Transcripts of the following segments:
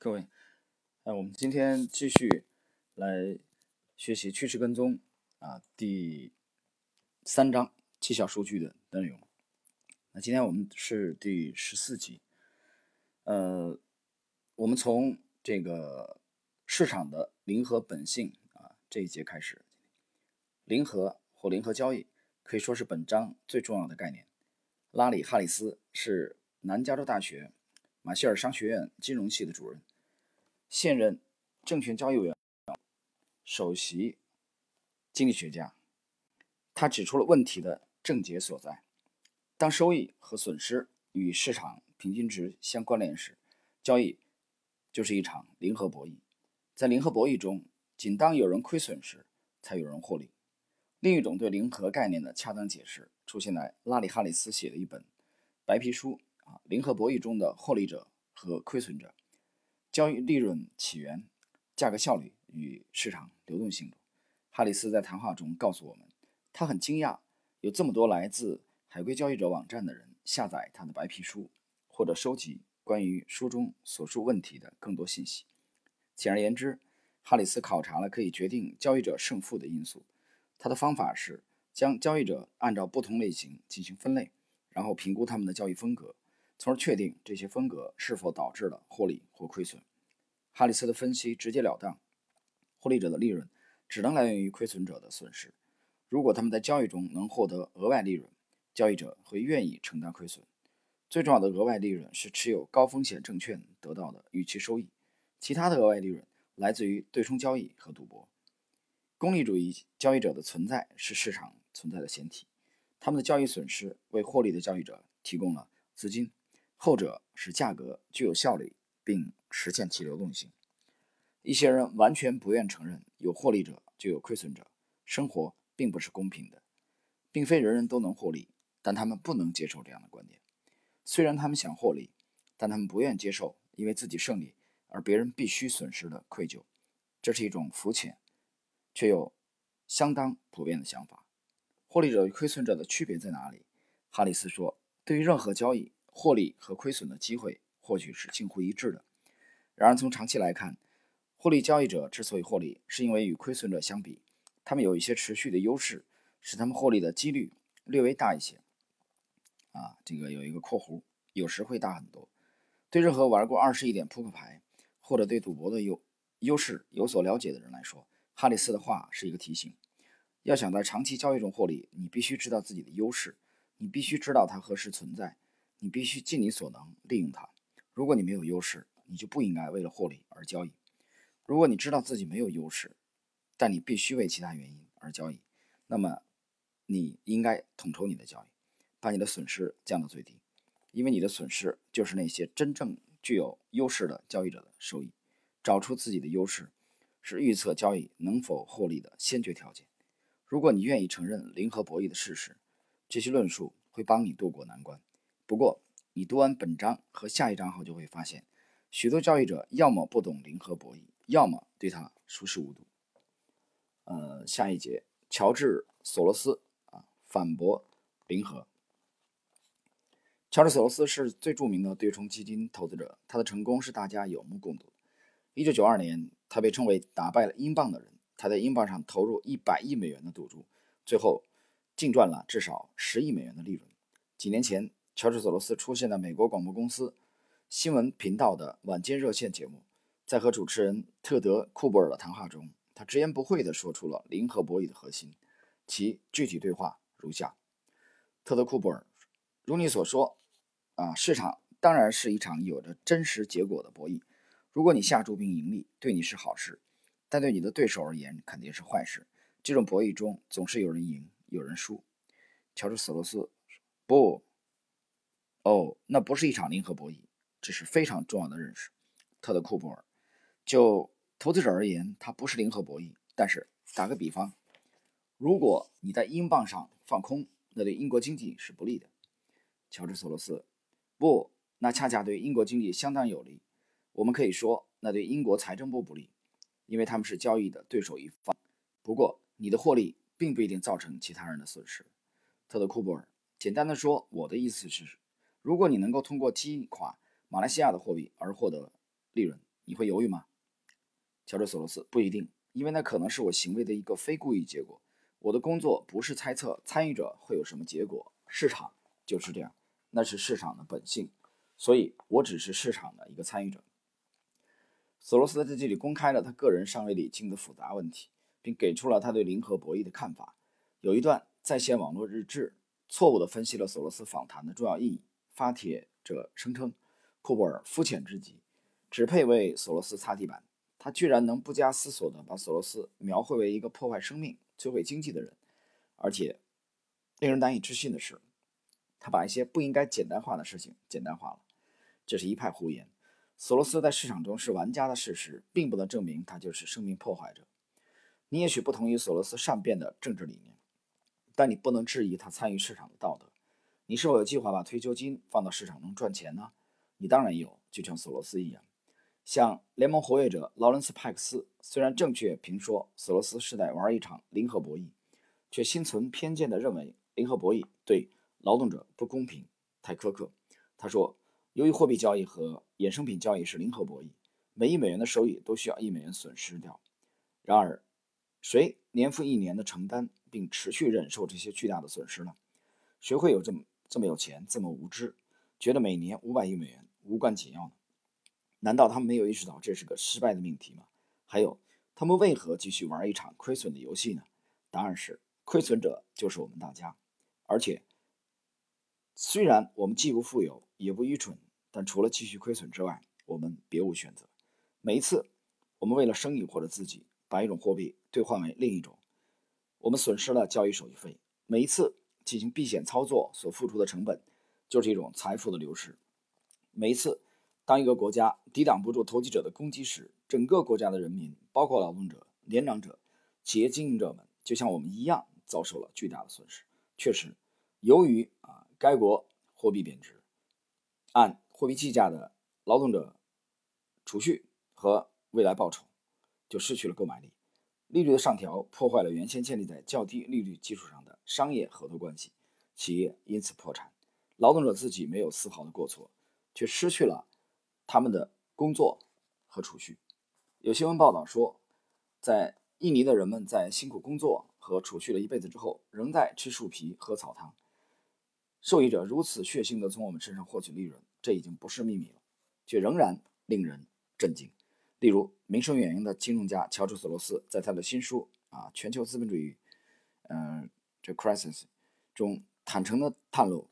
各位，呃，我们今天继续来学习趋势跟踪啊，第三章绩效数据的内容。那今天我们是第十四集，呃，我们从这个市场的零和本性啊这一节开始，零和或零和交易可以说是本章最重要的概念。拉里·哈里斯是南加州大学。马歇尔商学院金融系的主任，现任证券交易委员首席经济学家。他指出了问题的症结所在：当收益和损失与市场平均值相关联时，交易就是一场零和博弈。在零和博弈中，仅当有人亏损时，才有人获利。另一种对零和概念的恰当解释，出现在拉里·哈里斯写的一本白皮书。零和博弈中的获利者和亏损者，交易利润起源、价格效率与市场流动性。哈里斯在谈话中告诉我们，他很惊讶有这么多来自海归交易者网站的人下载他的白皮书，或者收集关于书中所述问题的更多信息。简而言之，哈里斯考察了可以决定交易者胜负的因素。他的方法是将交易者按照不同类型进行分类，然后评估他们的交易风格。从而确定这些风格是否导致了获利或亏损。哈里斯的分析直截了当：获利者的利润只能来源于亏损者的损失。如果他们在交易中能获得额外利润，交易者会愿意承担亏损。最重要的额外利润是持有高风险证券得到的预期收益，其他的额外利润来自于对冲交易和赌博。功利主义交易者的存在是市场存在的前提，他们的交易损失为获利的交易者提供了资金。后者使价格具有效率，并实现其流动性。一些人完全不愿承认有获利者就有亏损者。生活并不是公平的，并非人人都能获利，但他们不能接受这样的观点。虽然他们想获利，但他们不愿接受因为自己胜利而别人必须损失的愧疚。这是一种肤浅却又相当普遍的想法。获利者与亏损者的区别在哪里？哈里斯说：“对于任何交易。”获利和亏损的机会或许是近乎一致的。然而，从长期来看，获利交易者之所以获利，是因为与亏损者相比，他们有一些持续的优势，使他们获利的几率略微大一些。啊，这个有一个括弧，有时会大很多。对任何玩过二十一点扑克牌或者对赌博的优优势有所了解的人来说，哈里斯的话是一个提醒：要想在长期交易中获利，你必须知道自己的优势，你必须知道它何时存在。你必须尽你所能利用它。如果你没有优势，你就不应该为了获利而交易。如果你知道自己没有优势，但你必须为其他原因而交易，那么你应该统筹你的交易，把你的损失降到最低，因为你的损失就是那些真正具有优势的交易者的收益。找出自己的优势，是预测交易能否获利的先决条件。如果你愿意承认零和博弈的事实，这些论述会帮你渡过难关。不过，你读完本章和下一章后，就会发现，许多交易者要么不懂零和博弈，要么对它熟视无睹。呃，下一节，乔治·索罗斯啊反驳零和。乔治·索罗斯是最著名的对冲基金投资者，他的成功是大家有目共睹。一九九二年，他被称为打败了英镑的人。他在英镑上投入一百亿美元的赌注，最后净赚了至少十亿美元的利润。几年前。乔治·索罗斯出现在美国广播公司新闻频道的晚间热线节目，在和主持人特德·库布尔的谈话中，他直言不讳地说出了零和博弈的核心。其具体对话如下：特德·库布尔，如你所说，啊，市场当然是一场有着真实结果的博弈。如果你下注并盈利，对你是好事，但对你的对手而言肯定是坏事。这种博弈中总是有人赢，有人输。乔治·索罗斯，不。哦，那不是一场零和博弈，这是非常重要的认识。特德·库珀尔，就投资者而言，它不是零和博弈。但是打个比方，如果你在英镑上放空，那对英国经济是不利的。乔治·索罗斯，不，那恰恰对英国经济相当有利。我们可以说，那对英国财政部不利，因为他们是交易的对手一方。不过，你的获利并不一定造成其他人的损失。特德·库珀尔，简单的说，我的意思是。如果你能够通过击垮马来西亚的货币而获得利润，你会犹豫吗？乔治·索罗斯不一定，因为那可能是我行为的一个非故意结果。我的工作不是猜测参与者会有什么结果，市场就是这样，那是市场的本性，所以我只是市场的一个参与者。索罗斯在这里公开了他个人尚未理清的复杂问题，并给出了他对零和博弈的看法。有一段在线网络日志错误地分析了索罗斯访谈的重要意义。发帖者声称，库布尔肤浅至极，只配为索罗斯擦地板。他居然能不加思索地把索罗斯描绘为一个破坏生命。摧毁经济的人，而且令人难以置信的是，他把一些不应该简单化的事情简单化了。这是一派胡言。索罗斯在市场中是玩家的事实，并不能证明他就是生命破坏者。你也许不同意索罗斯善变的政治理念，但你不能质疑他参与市场的道德。你是否有计划把退休金放到市场中赚钱呢？你当然有，就像索罗斯一样。像联盟活跃者劳伦斯·派克斯，虽然正确评说索罗斯是在玩一场零和博弈，却心存偏见地认为零和博弈对劳动者不公平、太苛刻。他说：“由于货币交易和衍生品交易是零和博弈，每一美元的收益都需要一美元损失掉。然而，谁年复一年地承担并持续忍受这些巨大的损失呢？谁会有这么这么有钱、这么无知，觉得每年五百亿美元无关紧要呢？”难道他们没有意识到这是个失败的命题吗？还有，他们为何继续玩一场亏损的游戏呢？答案是，亏损者就是我们大家。而且，虽然我们既不富有也不愚蠢，但除了继续亏损之外，我们别无选择。每一次，我们为了生意或者自己把一种货币兑换为另一种，我们损失了交易手续费。每一次进行避险操作所付出的成本，就是一种财富的流失。每一次。当一个国家抵挡不住投机者的攻击时，整个国家的人民，包括劳动者、年长者、企业经营者们，就像我们一样，遭受了巨大的损失。确实，由于啊，该国货币贬值，按货币计价的劳动者储蓄和未来报酬就失去了购买力。利率的上调破坏了原先建立在较低利率基础上的商业合作关系，企业因此破产。劳动者自己没有丝毫的过错，却失去了。他们的工作和储蓄。有新闻报道说，在印尼的人们在辛苦工作和储蓄了一辈子之后，仍在吃树皮、喝草汤。受益者如此血腥地从我们身上获取利润，这已经不是秘密了，却仍然令人震惊。例如，名声远扬的金融家乔治·索罗斯在他的新书《啊全球资本主义》嗯这 crisis 中坦诚地袒露，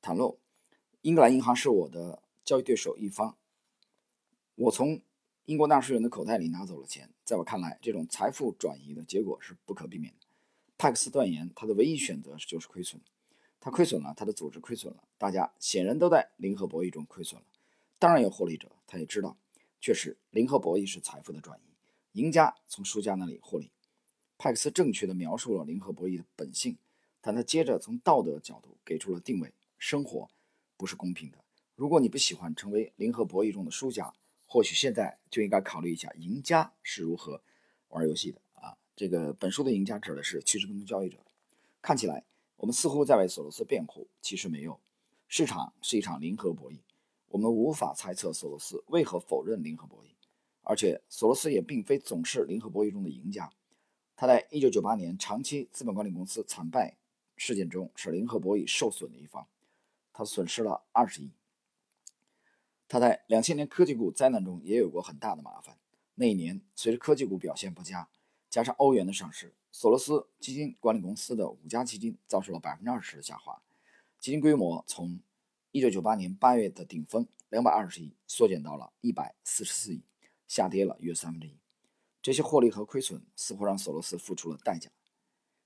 袒露英格兰银行是我的交易对手一方。我从英国纳税人的口袋里拿走了钱，在我看来，这种财富转移的结果是不可避免的。派克斯断言，他的唯一选择就是亏损。他亏损了，他的组织亏损了，大家显然都在零和博弈中亏损了。当然有获利者，他也知道，确实零和博弈是财富的转移，赢家从输家那里获利。派克斯正确地描述了零和博弈的本性，但他接着从道德角度给出了定位：生活不是公平的。如果你不喜欢成为零和博弈中的输家，或许现在就应该考虑一下赢家是如何玩游戏的啊！这个本书的赢家指的是趋势跟踪交易者。看起来我们似乎在为索罗斯辩护，其实没有。市场是一场零和博弈，我们无法猜测索罗斯为何否认零和博弈。而且索罗斯也并非总是零和博弈中的赢家。他在1998年长期资本管理公司惨败事件中是零和博弈受损的一方，他损失了20亿。他在两千年科技股灾难中也有过很大的麻烦。那一年，随着科技股表现不佳，加上欧元的上市，索罗斯基金管理公司的五家基金遭受了百分之二十的下滑，基金规模从一九九八年八月的顶峰两百二十亿缩减到了一百四十四亿，下跌了约三分之一。这些获利和亏损似乎让索罗斯付出了代价。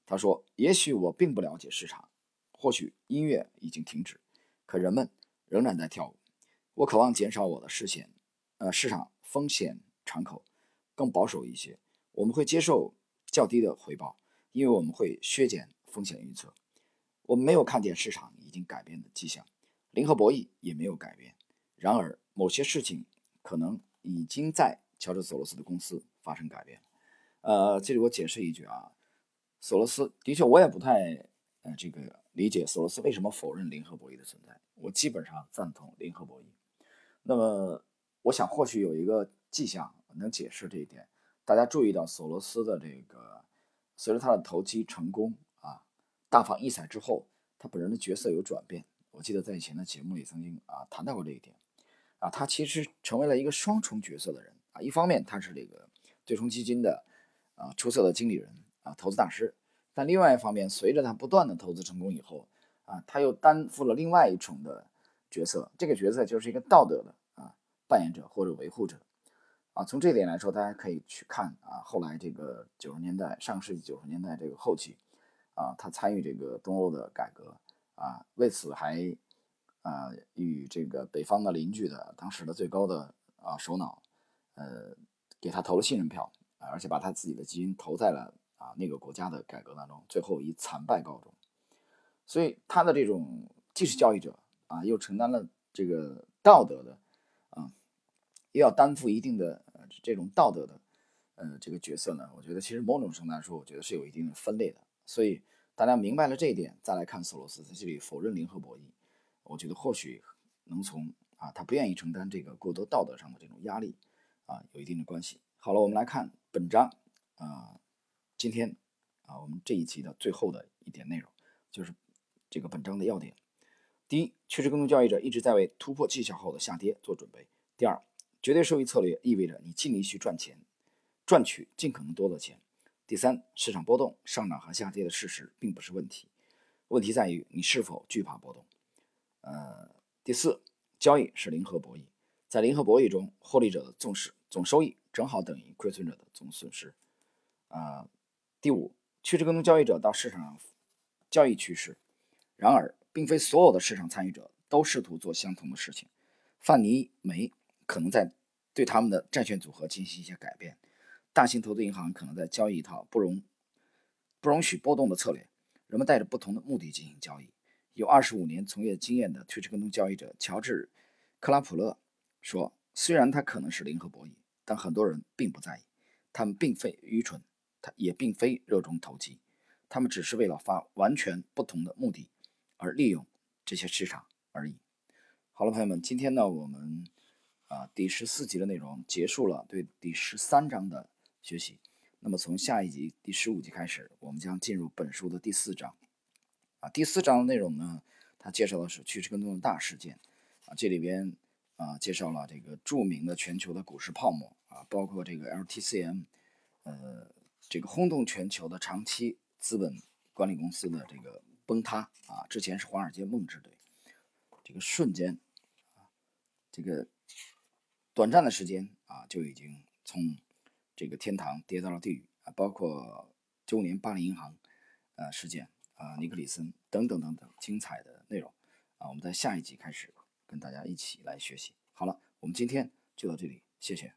他说：“也许我并不了解市场，或许音乐已经停止，可人们仍然在跳舞。”我渴望减少我的视线，呃，市场风险敞口更保守一些。我们会接受较低的回报，因为我们会削减风险预测。我们没有看见市场已经改变的迹象，零和博弈也没有改变。然而，某些事情可能已经在乔治·索罗斯的公司发生改变。呃，这里我解释一句啊，索罗斯的确，我也不太呃这个理解索罗斯为什么否认零和博弈的存在。我基本上赞同零和博弈。那么，我想或许有一个迹象能解释这一点。大家注意到索罗斯的这个，随着他的投机成功啊，大放异彩之后，他本人的角色有转变。我记得在以前的节目里曾经啊谈到过这一点，啊，他其实成为了一个双重角色的人啊。一方面他是这个对冲基金的啊出色的经理人啊投资大师，但另外一方面，随着他不断的投资成功以后啊，他又担负了另外一重的角色，这个角色就是一个道德的啊扮演者或者维护者啊。从这点来说，大家可以去看啊，后来这个九十年代上世纪九十年代这个后期啊，他参与这个东欧的改革。啊，为此还啊与这个北方的邻居的当时的最高的啊首脑，呃，给他投了信任票啊，而且把他自己的基因投在了啊那个国家的改革当中，最后以惨败告终。所以他的这种既是交易者啊，又承担了这个道德的啊，又要担负一定的这种道德的呃这个角色呢，我觉得其实某种程度来说，我觉得是有一定的分裂的，所以。大家明白了这一点，再来看索罗斯在这里否认零和博弈，我觉得或许能从啊他不愿意承担这个过多道德上的这种压力啊有一定的关系。好了，我们来看本章啊，今天啊我们这一期的最后的一点内容就是这个本章的要点。第一，趋势跟踪交易者一直在为突破绩效后的下跌做准备。第二，绝对收益策略意味着你尽力去赚钱，赚取尽可能多的钱。第三，市场波动、上涨和下跌的事实并不是问题，问题在于你是否惧怕波动。呃，第四，交易是零和博弈，在零和博弈中，获利者的总是总收益正好等于亏损者的总损失。啊，第五，趋势跟踪交易者到市场上交易趋势，然而，并非所有的市场参与者都试图做相同的事情。范尼梅可能在对他们的债券组合进行一些改变。大型投资银行可能在交易一套不容不容许波动的策略。人们带着不同的目的进行交易。有二十五年从业经验的趋势跟踪交易者乔治·克拉普勒说：“虽然它可能是零和博弈，但很多人并不在意。他们并非愚蠢，他也并非热衷投机，他们只是为了发完全不同的目的而利用这些市场而已。”好了，朋友们，今天呢，我们啊第十四集的内容结束了，对第十三章的。学习，那么从下一集第十五集开始，我们将进入本书的第四章。啊，第四章的内容呢，它介绍的是趋势跟踪的大事件。啊，这里边啊介绍了这个著名的全球的股市泡沫啊，包括这个 LTCM，呃，这个轰动全球的长期资本管理公司的这个崩塌啊，之前是华尔街梦之队，这个瞬间啊，这个短暂的时间啊，就已经从这个天堂跌到了地狱啊，包括九五年巴黎银行呃事件啊，尼克里森等等等等精彩的内容啊，我们在下一集开始跟大家一起来学习。好了，我们今天就到这里，谢谢。